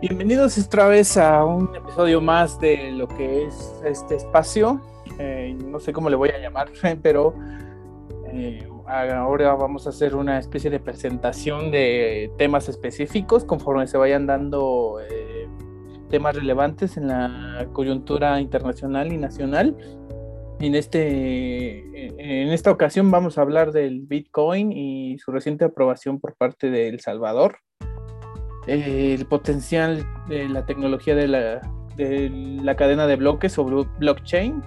Bienvenidos otra vez a un episodio más de lo que es este espacio. Eh, no sé cómo le voy a llamar, pero eh, ahora vamos a hacer una especie de presentación de temas específicos conforme se vayan dando eh, temas relevantes en la coyuntura internacional y nacional. En, este, en esta ocasión vamos a hablar del Bitcoin y su reciente aprobación por parte de El Salvador el potencial de la tecnología de la, de la cadena de bloques o blockchain,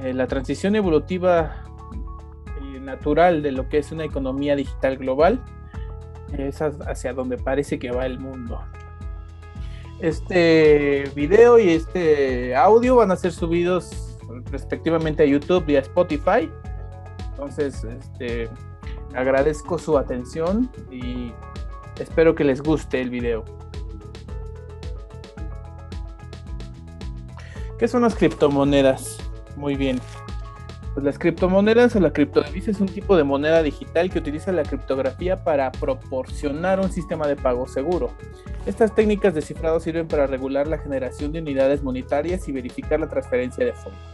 eh, la transición evolutiva y natural de lo que es una economía digital global, es hacia donde parece que va el mundo. Este video y este audio van a ser subidos respectivamente a YouTube y a Spotify. Entonces, este, agradezco su atención y Espero que les guste el video. ¿Qué son las criptomonedas? Muy bien. Pues las criptomonedas o la criptodivisa es un tipo de moneda digital que utiliza la criptografía para proporcionar un sistema de pago seguro. Estas técnicas de cifrado sirven para regular la generación de unidades monetarias y verificar la transferencia de fondos.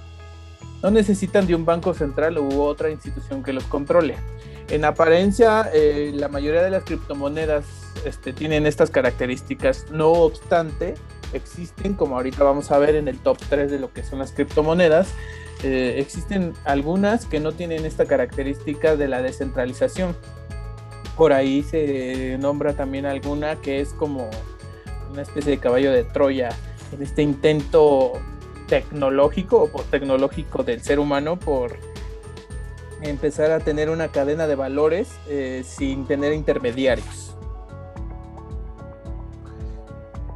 No necesitan de un banco central u otra institución que los controle. En apariencia, eh, la mayoría de las criptomonedas este, tienen estas características. No obstante, existen, como ahorita vamos a ver en el top 3 de lo que son las criptomonedas, eh, existen algunas que no tienen esta característica de la descentralización. Por ahí se nombra también alguna que es como una especie de caballo de Troya en este intento tecnológico o tecnológico del ser humano por empezar a tener una cadena de valores eh, sin tener intermediarios.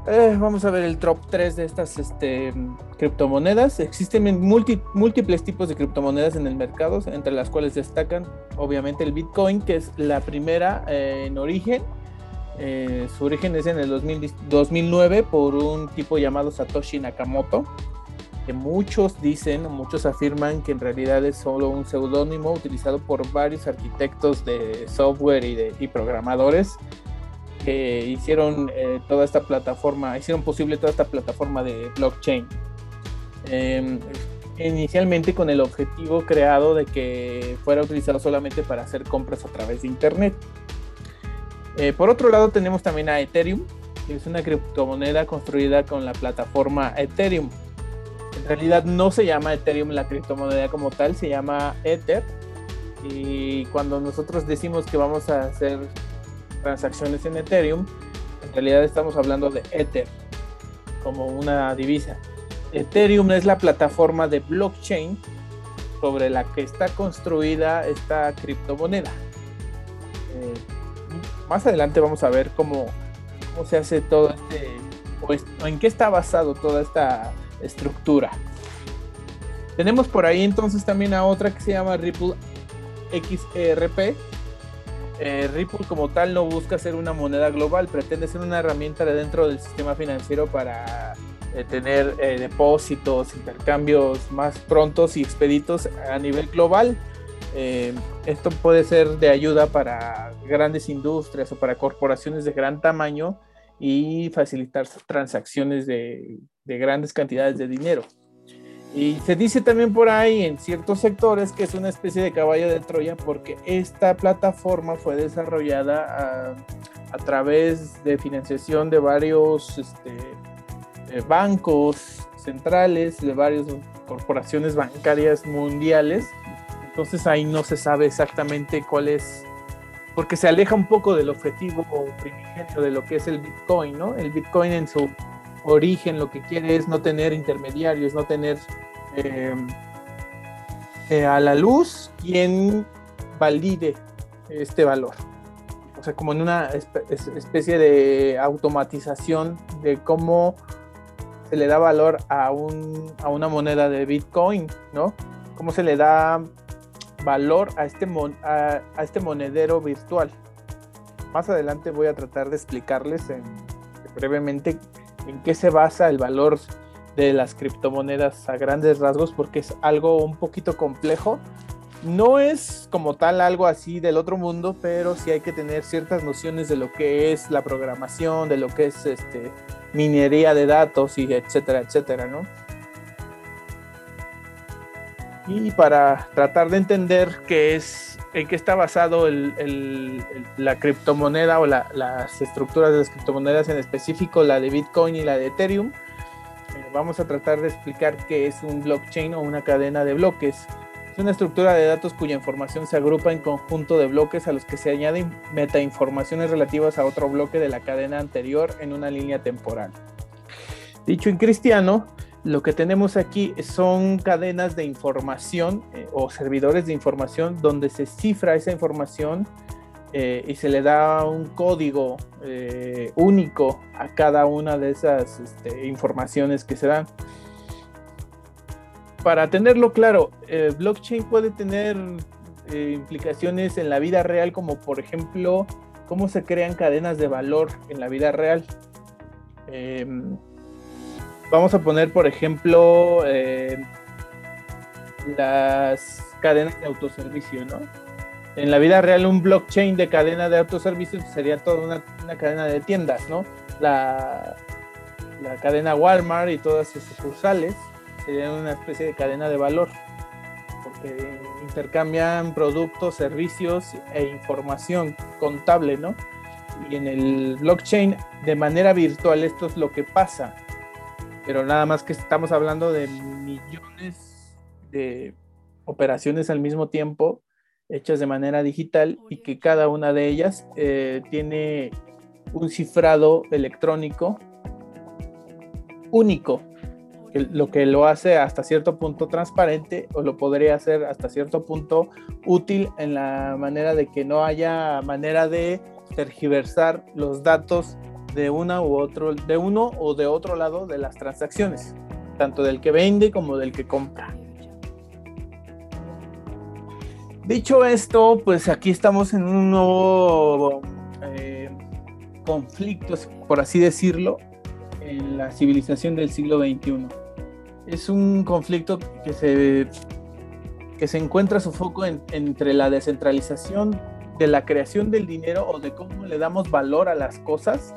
Eh, vamos a ver el top 3 de estas este, criptomonedas. Existen múltiples tipos de criptomonedas en el mercado, entre las cuales destacan obviamente el Bitcoin, que es la primera eh, en origen. su origen es en el 2009 por un tipo llamado Satoshi Nakamoto que muchos dicen, muchos afirman que en realidad es solo un seudónimo utilizado por varios arquitectos de software y, programadores que hicieron eh, toda esta plataforma, hicieron posible toda esta plataforma de blockchain. Em, inicialmente con el objetivo creado de que fuera utilizado solamente para hacer compras a través de Internet. Eh, por otro lado tenemos también a Ethereum, que es una criptomoneda construida con la plataforma Ethereum en realidad no se llama Ethereum la criptomoneda como tal, se llama Ether. Y cuando nosotros decimos que vamos a hacer transacciones en Ethereum, en realidad estamos hablando de Ether como una divisa. Ethereum es la plataforma de blockchain sobre la que está construida esta criptomoneda. Eh, más adelante vamos a ver cómo, cómo se hace todo este, o en qué está basado toda esta estructura. Tenemos por ahí entonces también a otra que se llama Ripple XRP. Eh, Ripple como tal no busca ser una moneda global, pretende ser una herramienta de dentro del sistema financiero para eh, tener eh, depósitos, intercambios más prontos y expeditos a nivel global. esto puede ser de ayuda para grandes industrias o para corporaciones de gran tamaño y facilitar transacciones de, grandes cantidades de dinero. Y se dice también por ahí en ciertos sectores que es una especie de caballo de Troya porque esta plataforma fue desarrollada a, través de financiación de varios este, eh, bancos centrales, de varias corporaciones bancarias mundiales. Entonces ahí no se sabe exactamente cuál es porque se aleja un poco del objetivo primigenio de lo que es el Bitcoin, ¿no? El Bitcoin en su origen lo que quiere es no tener intermediarios, no tener em, eh, a la luz quien valide este valor. O sea, como en una especie de automatización de cómo se le da valor a, un, a una moneda de Bitcoin, ¿no? Cómo se le da valor a este, a, este monedero virtual. Más adelante voy a tratar de explicarles brevemente en qué se basa el valor de las criptomonedas a grandes rasgos porque es algo un poquito complejo no es como tal algo así del otro mundo, pero sí hay que tener ciertas nociones de lo que es la programación, de lo que es este, minería de datos y etcétera, etcétera, ¿no? Y para tratar de entender qué es, en qué está basado la criptomoneda o las estructuras de las criptomonedas, en específico la de Bitcoin y la de Ethereum, eh, vamos a tratar de explicar qué es un blockchain o una cadena de bloques. Es una estructura de datos cuya información se agrupa en conjunto de bloques a los que se añaden metainformaciones relativas a otro bloque de la cadena anterior en una línea temporal. Dicho en cristiano, lo que tenemos aquí son cadenas de información eh, o servidores de información donde se cifra esa información eh, y se le da un código eh, único a cada una de esas este, informaciones que se dan. Para tenerlo claro, blockchain puede tener implicaciones en la vida real como por ejemplo cómo se crean cadenas de valor en la vida real. Vamos a poner, por ejemplo, eh, las cadenas de autoservicio, ¿no? En la vida real, un blockchain de cadena de autoservicio sería toda una, cadena de tiendas, ¿no? La, la, cadena Walmart y todas sus sucursales serían una especie de cadena de valor, porque intercambian productos, servicios e información contable, ¿no? Y en el blockchain, de manera virtual, esto es lo que pasa pero nada más que estamos hablando de millones de operaciones al mismo tiempo hechas de manera digital y que cada una de ellas eh, tiene un cifrado electrónico único, lo que lo hace hasta cierto punto transparente o lo podría hacer hasta cierto punto útil en la manera de que no haya manera de tergiversar los datos de una u otro, de uno o de otro lado de las transacciones, tanto del que vende como del que compra. Dicho esto, pues aquí estamos en un nuevo eh, conflicto, por así decirlo, en la civilización del siglo XXI. Es un conflicto que se, que se encuentra su foco entre la descentralización de la creación del dinero o de cómo le damos valor a las cosas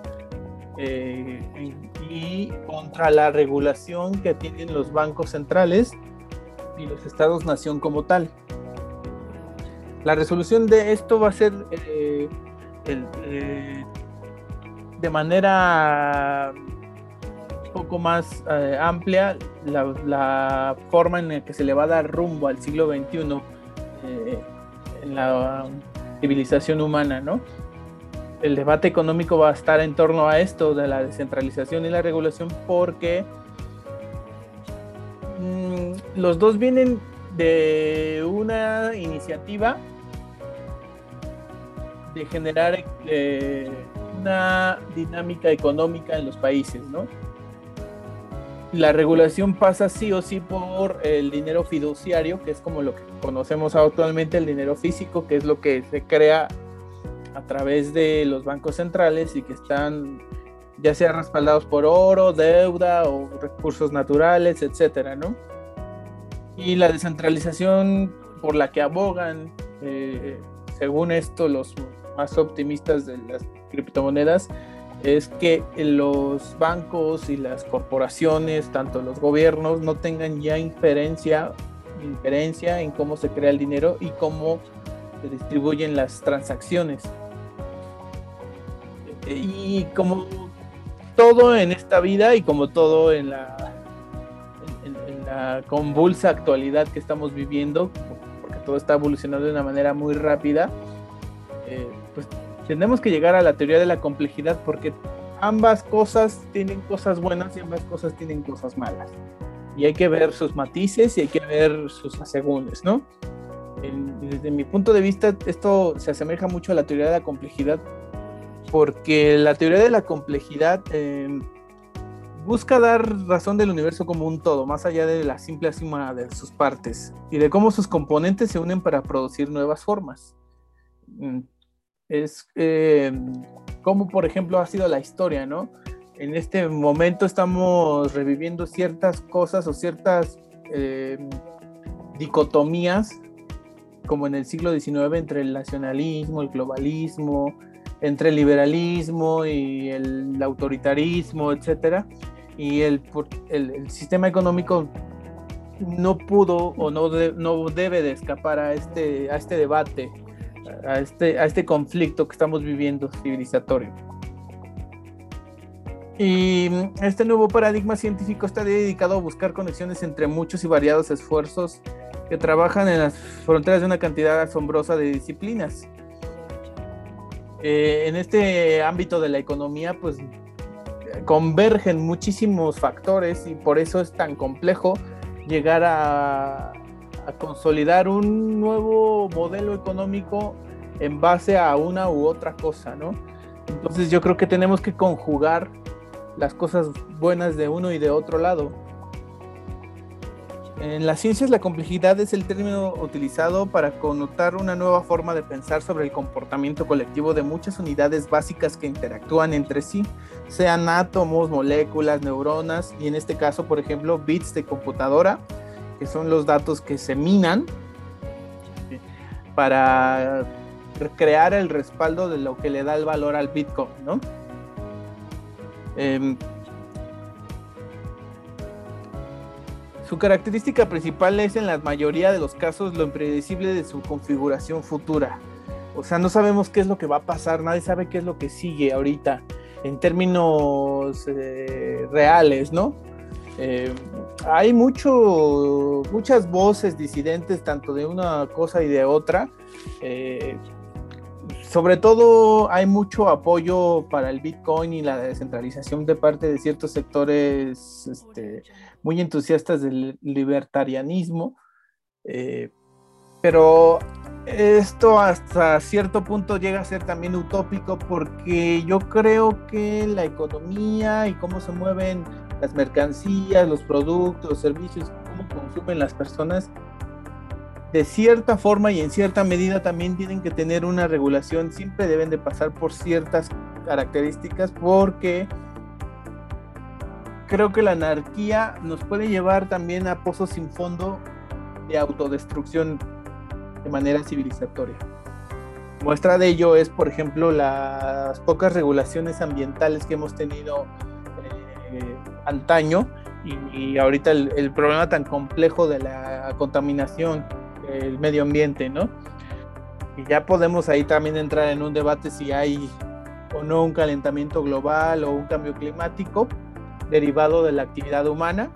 eh, y contra la regulación que tienen los bancos centrales y los estados-nación como tal. La resolución de esto va a ser eh, eh, de manera un poco más amplia la, la, forma en la que se le va a dar rumbo al siglo XXI en la civilización humana, ¿no? El debate económico va a estar en torno a esto de la descentralización y la regulación porque mm, los dos vienen de una iniciativa de generar eh, una dinámica económica en los países, ¿no? La regulación pasa sí o sí por el dinero fiduciario, que es como lo que conocemos actualmente, el dinero físico, que es lo que se crea través de los bancos centrales y que están ya sea respaldados por oro, deuda o recursos naturales, etcétera, ¿no? Y la descentralización por la que abogan, eh, según esto, los más optimistas de las criptomonedas, es que los bancos y las corporaciones, tanto los gobiernos, no tengan ya inferencia, inferencia en cómo se crea el dinero y cómo se distribuyen las transacciones. Y como todo en esta vida y como todo en la, en, la convulsa actualidad que estamos viviendo, porque todo está evolucionando de una manera muy rápida, eh, pues tenemos que llegar a la teoría de la complejidad porque ambas cosas tienen cosas buenas y ambas cosas tienen cosas malas. Y hay que ver sus matices y hay que ver sus asegúnes, ¿no? desde mi punto de vista, esto se asemeja mucho a la teoría de la complejidad porque la teoría de la complejidad em, busca dar razón del universo como un todo, más allá de la simple suma de sus partes y de cómo sus componentes se unen para producir nuevas formas. Mm, es em, como, por ejemplo, ha sido la historia, ¿no? En este momento estamos reviviendo ciertas cosas o ciertas em, dicotomías como en el siglo XIX entre el nacionalismo, el globalismo, entre el liberalismo y el autoritarismo, etcétera, y el, el, sistema económico no pudo o no, no debe de escapar a este, a este debate, a este, a este conflicto que estamos viviendo civilizatorio. Y este nuevo paradigma científico está dedicado a buscar conexiones entre muchos y variados esfuerzos que trabajan en las fronteras de una cantidad asombrosa de disciplinas. Eh, en este ámbito de la economía, pues convergen muchísimos factores y por eso es tan complejo llegar a, a consolidar un nuevo modelo económico en base a una u otra cosa, ¿no? Entonces yo creo que tenemos que conjugar las cosas buenas de uno y de otro lado. En las ciencias la complejidad es el término utilizado para connotar una nueva forma de pensar sobre el comportamiento colectivo de muchas unidades básicas que interactúan entre sí, sean átomos, moléculas, neuronas y en este caso, por ejemplo, bits de computadora, que son los datos que se minan para crear el respaldo de lo que le da el valor al Bitcoin, ¿no? Em, su característica principal es en la mayoría de los casos lo impredecible de su configuración futura. O sea, no sabemos qué es lo que va a pasar, nadie sabe qué es lo que sigue ahorita en términos eh, reales, ¿no? Em, hay mucho, muchas voces disidentes, tanto de una cosa y de otra. Eh, sobre todo hay mucho apoyo para el Bitcoin y la descentralización de parte de ciertos sectores este, muy entusiastas del libertarianismo, eh, pero esto hasta cierto punto llega a ser también utópico porque yo creo que la economía y cómo se mueven las mercancías, los productos, servicios, cómo consumen las personas, de cierta forma y en cierta medida también tienen que tener una regulación, siempre deben de pasar por ciertas características porque creo que la anarquía nos puede llevar también a pozos sin fondo de autodestrucción de manera civilizatoria. Muestra de ello es, por ejemplo, las pocas regulaciones ambientales que hemos tenido eh, antaño y, ahorita el problema tan complejo de la contaminación el medio ambiente, ¿no? Y ya podemos ahí también entrar en un debate si hay o no un calentamiento global o un cambio climático derivado de la actividad humana,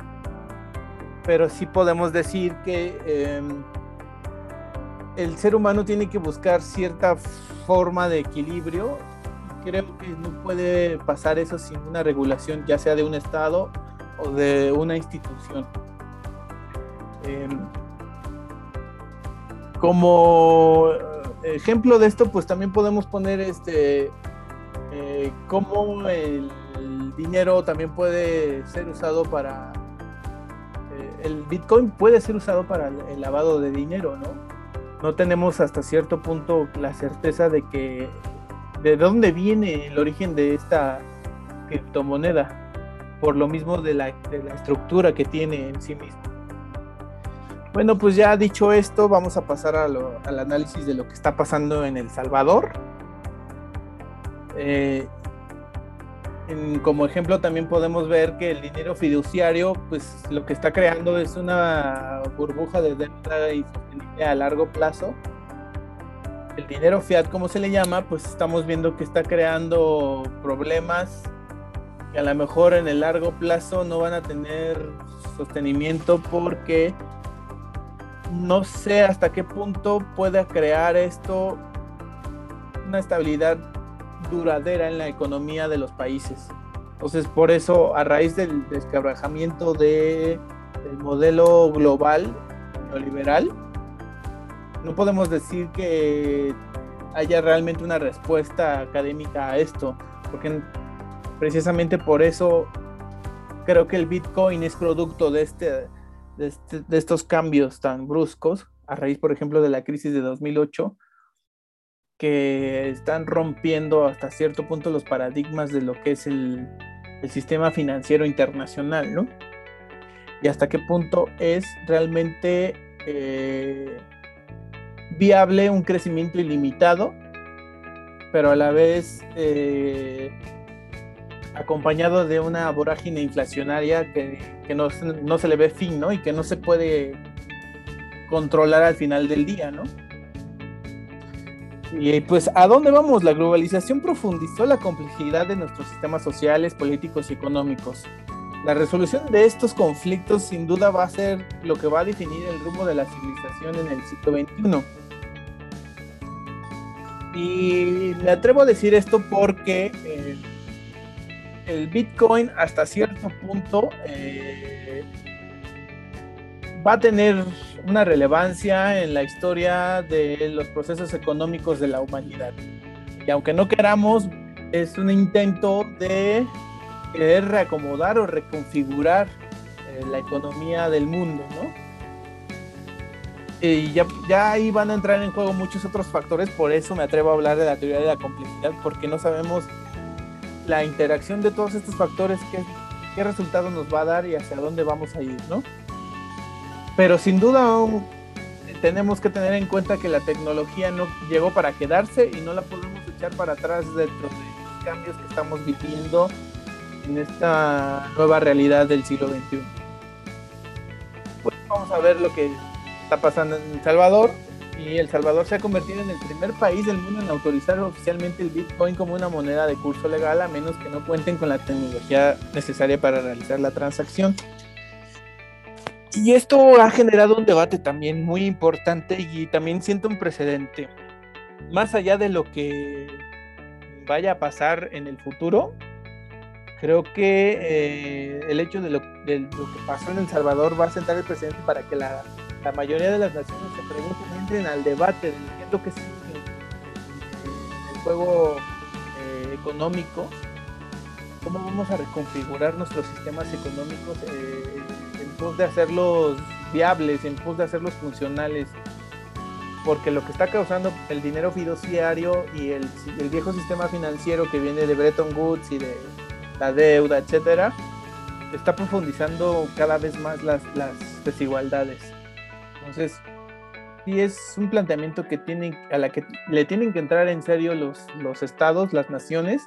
pero sí podemos decir que em, el ser humano tiene que buscar cierta forma de equilibrio. Creo que no puede pasar eso sin una regulación, ya sea de un Estado o de una institución. Em, como ejemplo de esto, pues también podemos poner este eh, cómo el, dinero también puede ser usado para eh, el Bitcoin puede ser usado para el, lavado de dinero, ¿no? No tenemos hasta cierto punto la certeza de que de dónde viene el origen de esta criptomoneda, por lo mismo de la, de la estructura que tiene en sí mismo. Bueno, pues ya dicho esto, vamos a pasar al análisis de lo que está pasando en El Salvador. Eh, como ejemplo también podemos ver que el dinero fiduciario, pues lo que está creando es una burbuja de deuda y sostenible a largo plazo. El dinero fiat, como se le llama, pues estamos viendo que está creando problemas que a lo mejor en el largo plazo no van a tener sostenimiento porque no sé hasta qué punto pueda crear esto una estabilidad duradera en la economía de los países. Entonces, por eso, a raíz del descabrajamiento de, del modelo global neoliberal, no podemos decir que haya realmente una respuesta académica a esto, porque precisamente por eso creo que el Bitcoin es producto de este este, de, estos cambios tan bruscos, a raíz, por ejemplo, de la crisis de 2008, que están rompiendo hasta cierto punto los paradigmas de lo que es el, sistema financiero internacional, ¿no? Y hasta qué punto es realmente eh, viable un crecimiento ilimitado, pero a la vez eh, acompañado de una vorágine inflacionaria que, no, no, se le ve fin, ¿no? Y que no se puede controlar al final del día, ¿no? Y pues, ¿a dónde vamos? La globalización profundizó la complejidad de nuestros sistemas sociales, políticos y económicos. La resolución de estos conflictos sin duda va a ser lo que va a definir el rumbo de la civilización en el siglo XXI. Y me atrevo a decir esto porque eh, el Bitcoin hasta cierto punto eh, va a tener una relevancia en la historia de los procesos económicos de la humanidad. Y aunque no queramos, es un intento de querer reacomodar o reconfigurar eh, la economía del mundo, ¿no? Y ya, ahí van a entrar en juego muchos otros factores, por eso me atrevo a hablar de la teoría de la complejidad, porque no sabemos la interacción de todos estos factores, qué, qué resultado nos va a dar y hacia dónde vamos a ir, ¿no? Pero sin duda tenemos que tener en cuenta que la tecnología no llegó para quedarse y no la podemos echar para atrás dentro de los cambios que estamos viviendo en esta nueva realidad del siglo XXI. Pues vamos a ver lo que está pasando en El Salvador y El Salvador se ha convertido en el primer país del mundo en autorizar oficialmente el Bitcoin como una moneda de curso legal a menos que no cuenten con la tecnología necesaria para realizar la transacción. Y esto ha generado un debate también muy importante y también siento un precedente. Más allá de lo que vaya a pasar en el futuro, creo que eh, el hecho de lo, lo, que pasó en El Salvador va a sentar el precedente para que la, mayoría de las naciones se pregunten, entren al debate de qué es que el juego eh, económico, cómo vamos a reconfigurar nuestros sistemas económicos. Eh, pos de hacerlos viables, en pos de hacerlos funcionales, porque lo que está causando el dinero fiduciario y el, viejo sistema financiero que viene de Bretton Woods y de la deuda, etcétera, está profundizando cada vez más las, desigualdades. Entonces, sí es un planteamiento que tienen, a la que le tienen que entrar en serio los, los estados, las naciones,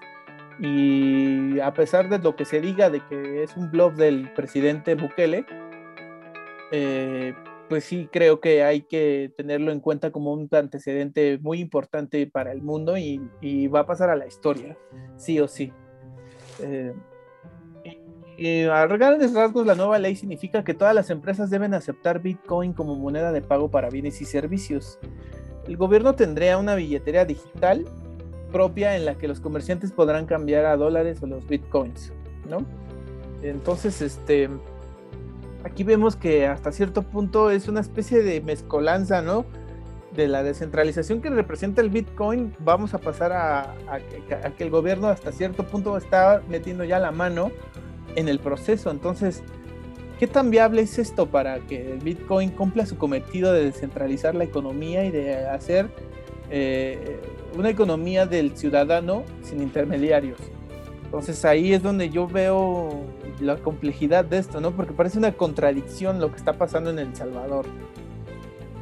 y a pesar de lo que se diga de que es un blog del presidente Bukele, eh, pues sí creo que hay que tenerlo en cuenta como un antecedente muy importante para el mundo y, va a pasar a la historia, sí o sí. Eh, a grandes rasgos, la nueva ley significa que todas las empresas deben aceptar Bitcoin como moneda de pago para bienes y servicios. El gobierno tendría una billetera digital propia en la que los comerciantes podrán cambiar a dólares o los bitcoins, ¿no? Entonces, este, aquí vemos que hasta cierto punto es una especie de mezcolanza, ¿no? De la descentralización que representa el Bitcoin, vamos a pasar a, que, el gobierno hasta cierto punto está metiendo ya la mano en el proceso. Entonces, ¿qué tan viable es esto para que el Bitcoin cumpla su cometido de descentralizar la economía y de hacer eh, una economía del ciudadano sin intermediarios? Entonces ahí es donde yo veo la complejidad de esto, ¿no? Porque parece una contradicción lo que está pasando en El Salvador.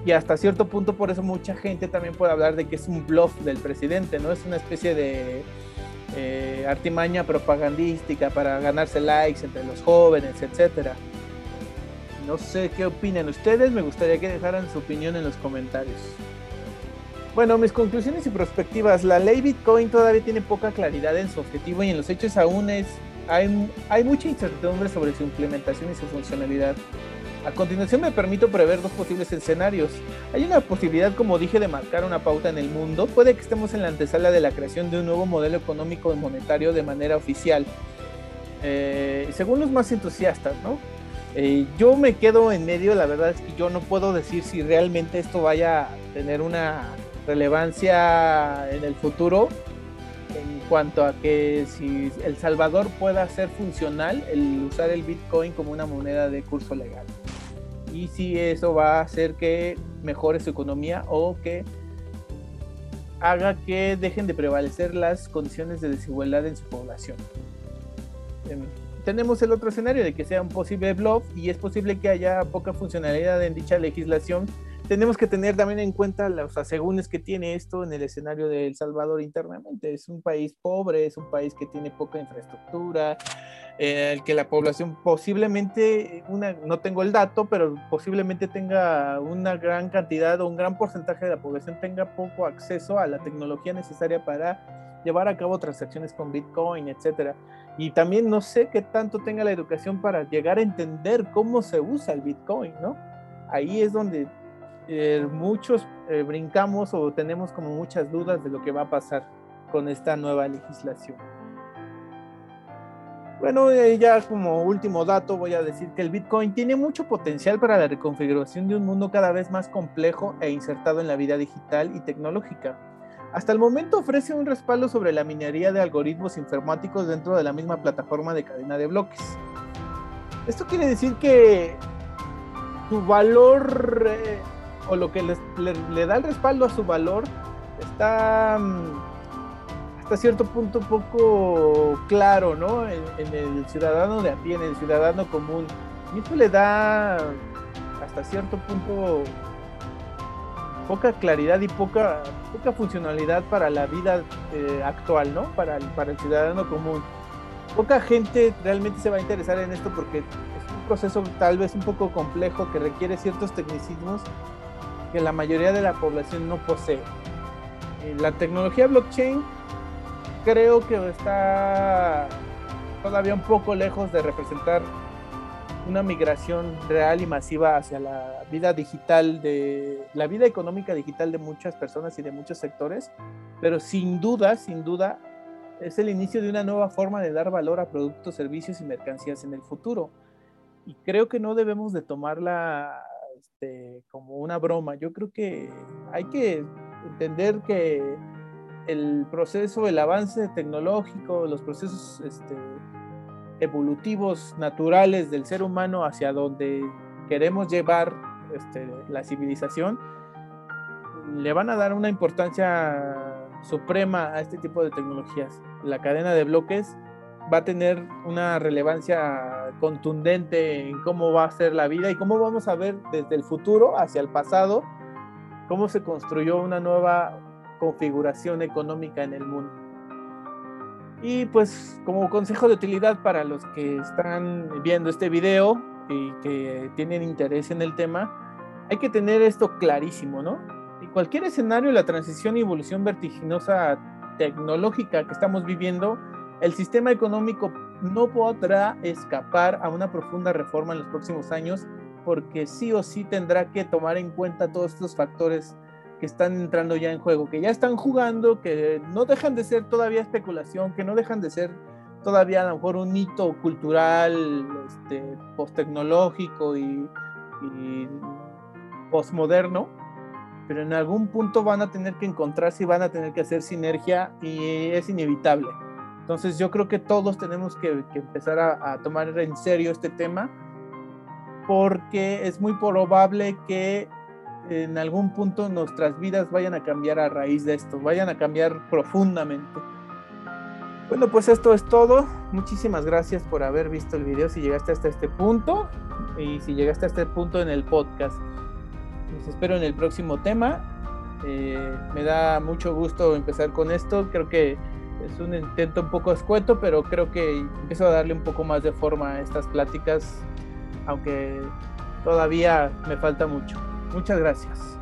Y hasta cierto punto por eso mucha gente también puede hablar de que es un bluff del presidente, ¿no? Es una especie de eh, artimaña propagandística para ganarse likes entre los jóvenes, etcétera. No sé qué opinan ustedes, me gustaría que dejaran su opinión en los comentarios. Bueno, mis conclusiones y perspectivas. La ley Bitcoin todavía tiene poca claridad en su objetivo y en los hechos aún es hay, hay mucha incertidumbre sobre su implementación y su funcionalidad. A continuación me permito prever dos posibles escenarios. Hay una posibilidad, como dije, de marcar una pauta en el mundo. Puede que estemos en la antesala de la creación de un nuevo modelo económico y monetario de manera oficial. Eh, según los más entusiastas, ¿no? Eh, yo me quedo en medio, la verdad es que yo no puedo decir si realmente esto vaya a tener una relevancia en el futuro en cuanto a que si El Salvador pueda ser funcional el usar el Bitcoin como una moneda de curso legal. Y si eso va a hacer que mejore su economía o que haga que dejen de prevalecer las condiciones de desigualdad en su población. Em, tenemos el otro escenario de que sea un posible bluff y es posible que haya poca funcionalidad en dicha legislación tenemos que tener también en cuenta los asegúnes que tiene esto en el escenario de El Salvador internamente. Es un país pobre, es un país que tiene poca infraestructura, eh, el que la población posiblemente, una, no tengo el dato, pero posiblemente tenga una gran cantidad o un gran porcentaje de la población tenga poco acceso a la tecnología necesaria para llevar a cabo transacciones con Bitcoin, etcétera. Y también no sé qué tanto tenga la educación para llegar a entender cómo se usa el Bitcoin, ¿no? Ahí es donde eh, muchos eh, brincamos o tenemos como muchas dudas de lo que va a pasar con esta nueva legislación. Bueno, eh, ya como último dato voy a decir que el Bitcoin tiene mucho potencial para la reconfiguración de un mundo cada vez más complejo e insertado en la vida digital y tecnológica. Hasta el momento ofrece un respaldo sobre la minería de algoritmos informáticos dentro de la misma plataforma de cadena de bloques. Esto quiere decir que su valor o lo que le, da el respaldo a su valor está mm, hasta cierto punto un poco claro, ¿no? En, en, el ciudadano de a pie, en el ciudadano común. Y esto le da hasta cierto punto poca claridad y poca, poca funcionalidad para la vida eh, actual, ¿no? Para el, para el ciudadano común. Poca gente realmente se va a interesar en esto porque es un proceso tal vez un poco complejo que requiere ciertos tecnicismos que la mayoría de la población no posee. Eh, la tecnología blockchain creo que está todavía un poco lejos de representar una migración real y masiva hacia la vida digital de la vida económica digital de muchas personas y de muchos sectores, pero sin duda, sin duda es el inicio de una nueva forma de dar valor a productos, servicios y mercancías en el futuro. Y creo que no debemos de tomarla este, como una broma. Yo creo que hay que entender que el proceso, el avance tecnológico, los procesos este, evolutivos naturales del ser humano hacia donde queremos llevar este, la civilización, le van a dar una importancia suprema a este tipo de tecnologías. La cadena de bloques va a tener una relevancia contundente en cómo va a ser la vida y cómo vamos a ver desde el futuro hacia el pasado cómo se construyó una nueva configuración económica en el mundo. Y pues como consejo de utilidad para los que están viendo este video y que tienen interés en el tema, hay que tener esto clarísimo, ¿no? En cualquier escenario, la transición y evolución vertiginosa tecnológica que estamos viviendo, el sistema económico no podrá escapar a una profunda reforma en los próximos años porque sí o sí tendrá que tomar en cuenta todos estos factores que están entrando ya en juego, que ya están jugando, que no dejan de ser todavía especulación, que no dejan de ser todavía a lo mejor un hito cultural, este, post-tecnológico y, y postmoderno, pero en algún punto van a tener que encontrarse y van a tener que hacer sinergia y es inevitable. Entonces yo creo que todos tenemos que, empezar a, a, tomar en serio este tema porque es muy probable que en algún punto nuestras vidas vayan a cambiar a raíz de esto, vayan a cambiar profundamente. Bueno, pues esto es todo. Muchísimas gracias por haber visto el video si llegaste hasta este punto y si llegaste a este punto en el podcast. Los espero en el próximo tema. Eh, me da mucho gusto empezar con esto. Creo que es un intento un poco escueto, pero creo que empiezo a darle un poco más de forma a estas pláticas, aunque todavía me falta mucho. Muchas gracias.